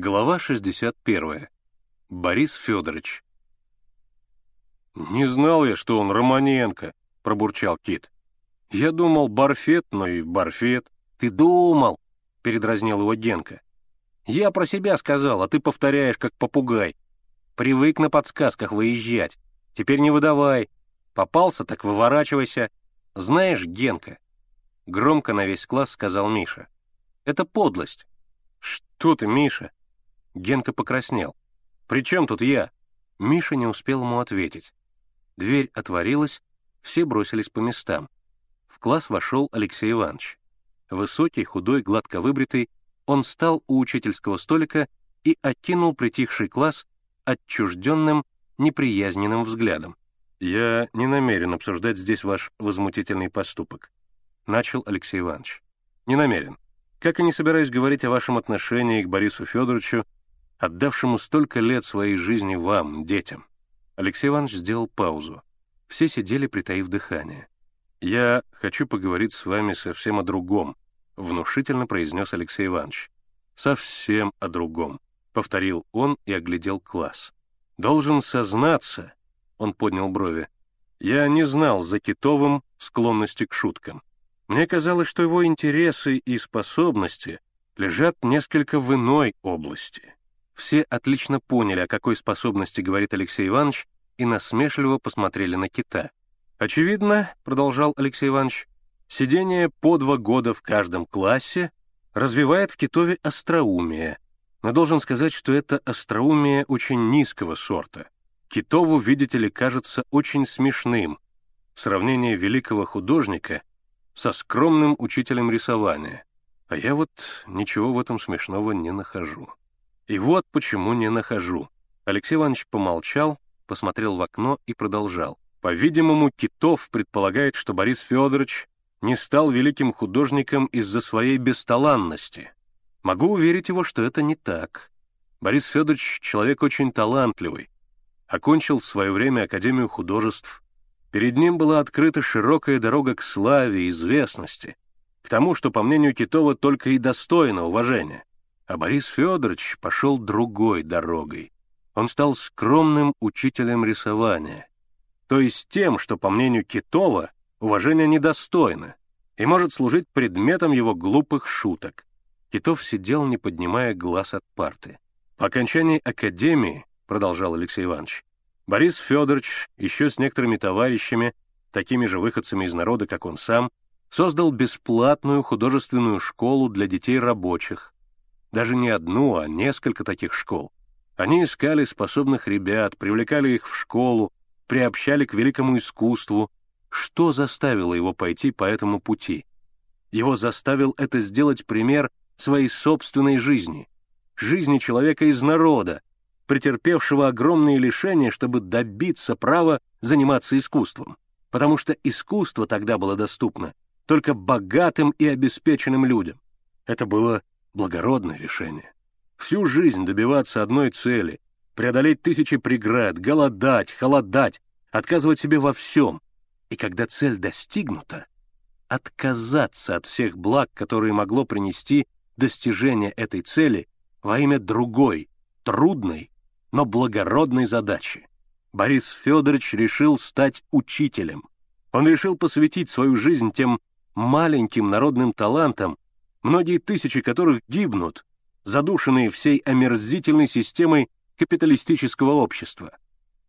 Глава 61. Борис Федорович. «Не знал я, что он Романенко», — пробурчал Кит. «Я думал, Барфет, но и Барфет». «Ты думал», — передразнил его Генка. «Я про себя сказал, а ты повторяешь, как попугай. Привык на подсказках выезжать. Теперь не выдавай. Попался, так выворачивайся. Знаешь, Генка...» Громко на весь класс сказал Миша. «Это подлость». «Что ты, Миша?» Генка покраснел. «При чем тут я?» Миша не успел ему ответить. Дверь отворилась, все бросились по местам. В класс вошел Алексей Иванович. Высокий, худой, гладко выбритый, он встал у учительского столика и окинул притихший класс отчужденным, неприязненным взглядом. «Я не намерен обсуждать здесь ваш возмутительный поступок», — начал Алексей Иванович. «Не намерен. Как и не собираюсь говорить о вашем отношении к Борису Федоровичу отдавшему столько лет своей жизни вам, детям. Алексей Иванович сделал паузу. Все сидели, притаив дыхание. «Я хочу поговорить с вами совсем о другом», — внушительно произнес Алексей Иванович. «Совсем о другом», — повторил он и оглядел класс. «Должен сознаться», — он поднял брови, — «я не знал за Китовым склонности к шуткам. Мне казалось, что его интересы и способности лежат несколько в иной области. Все отлично поняли, о какой способности говорит Алексей Иванович, и насмешливо посмотрели на кита. «Очевидно», — продолжал Алексей Иванович, «сидение по два года в каждом классе развивает в Китове остроумие, но должен сказать, что это остроумие очень низкого сорта. Китову, видите ли, кажется очень смешным сравнение великого художника со скромным учителем рисования, а я вот ничего в этом смешного не нахожу». И вот почему не нахожу. Алексей Иванович помолчал, посмотрел в окно и продолжал. По-видимому, Китов предполагает, что Борис Федорович не стал великим художником из-за своей бесталанности. Могу уверить его, что это не так. Борис Федорович — человек очень талантливый. Окончил в свое время Академию художеств. Перед ним была открыта широкая дорога к славе и известности, к тому, что, по мнению Китова, только и достойно уважения. А Борис Федорович пошел другой дорогой. Он стал скромным учителем рисования, то есть тем, что, по мнению Китова, уважение недостойно и может служить предметом его глупых шуток. Китов сидел, не поднимая глаз от парты. По окончании академии, продолжал Алексей Иванович, Борис Федорович еще с некоторыми товарищами, такими же выходцами из народа, как он сам, создал бесплатную художественную школу для детей рабочих, даже не одну, а несколько таких школ. Они искали способных ребят, привлекали их в школу, приобщали к великому искусству. Что заставило его пойти по этому пути? Его заставил это сделать пример своей собственной жизни, жизни человека из народа, претерпевшего огромные лишения, чтобы добиться права заниматься искусством. Потому что искусство тогда было доступно только богатым и обеспеченным людям. Это было Благородное решение. Всю жизнь добиваться одной цели, преодолеть тысячи преград, голодать, холодать, отказывать себе во всем. И когда цель достигнута, отказаться от всех благ, которые могло принести достижение этой цели во имя другой, трудной, но благородной задачи. Борис Федорович решил стать учителем. Он решил посвятить свою жизнь тем маленьким народным талантам, многие тысячи которых гибнут, задушенные всей омерзительной системой капиталистического общества.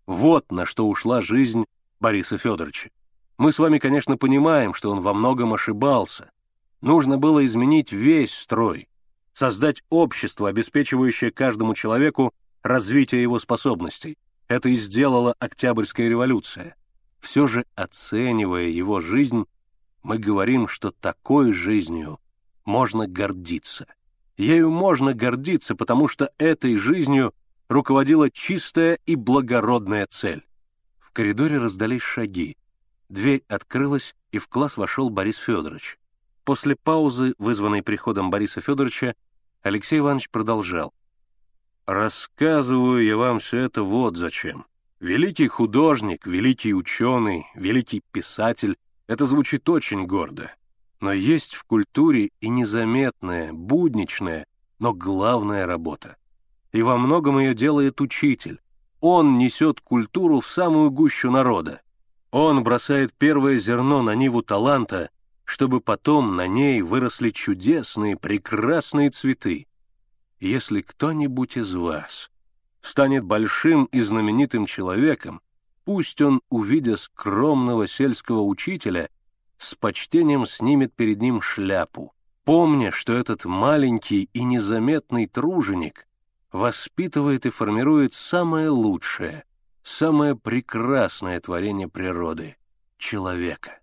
Вот на что ушла жизнь Бориса Федоровича. Мы с вами, конечно, понимаем, что он во многом ошибался. Нужно было изменить весь строй, создать общество, обеспечивающее каждому человеку развитие его способностей. Это и сделала Октябрьская революция. Все же, оценивая его жизнь, мы говорим, что такой жизнью можно гордиться. Ею можно гордиться, потому что этой жизнью руководила чистая и благородная цель. В коридоре раздались шаги. Дверь открылась, и в класс вошел Борис Федорович. После паузы, вызванной приходом Бориса Федоровича, Алексей Иванович продолжал. «Рассказываю я вам все это вот зачем. Великий художник, великий ученый, великий писатель — это звучит очень гордо. Но есть в культуре и незаметная, будничная, но главная работа. и во многом ее делает учитель. Он несет культуру в самую гущу народа. Он бросает первое зерно на ниву таланта, чтобы потом на ней выросли чудесные, прекрасные цветы. Если кто-нибудь из вас станет большим и знаменитым человеком, пусть он, увидя скромного сельского учителя, с почтением снимет перед ним шляпу, помня, что этот маленький и незаметный труженик воспитывает и формирует самое лучшее, самое прекрасное творение природы — человека.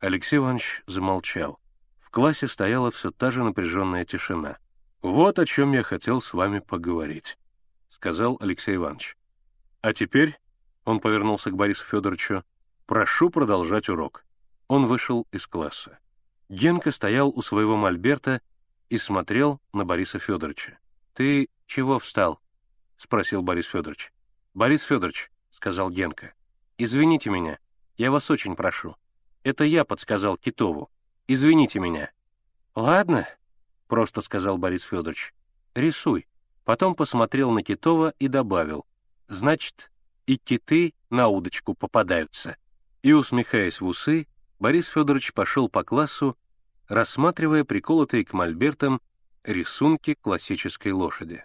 Алексей Иванович замолчал. В классе стояла все та же напряженная тишина. «Вот о чем я хотел с вами поговорить», — сказал Алексей Иванович. «А теперь», — он повернулся к Борису Федоровичу, — «прошу продолжать урок». Он вышел из класса. Генка стоял у своего мольберта и смотрел на Бориса Федоровича. «Ты чего встал?» — спросил Борис Федорович. «Борис Федорович», — сказал Генка, — «извините меня, я вас очень прошу. Это я подсказал Китову. Извините меня». «Ладно», — просто сказал Борис Федорович, — «рисуй». Потом посмотрел на Китова и добавил, «Значит, и киты на удочку попадаются». И, усмехаясь в усы, Борис Федорович пошел по классу, рассматривая приколотые к мольбертам рисунки классической лошади.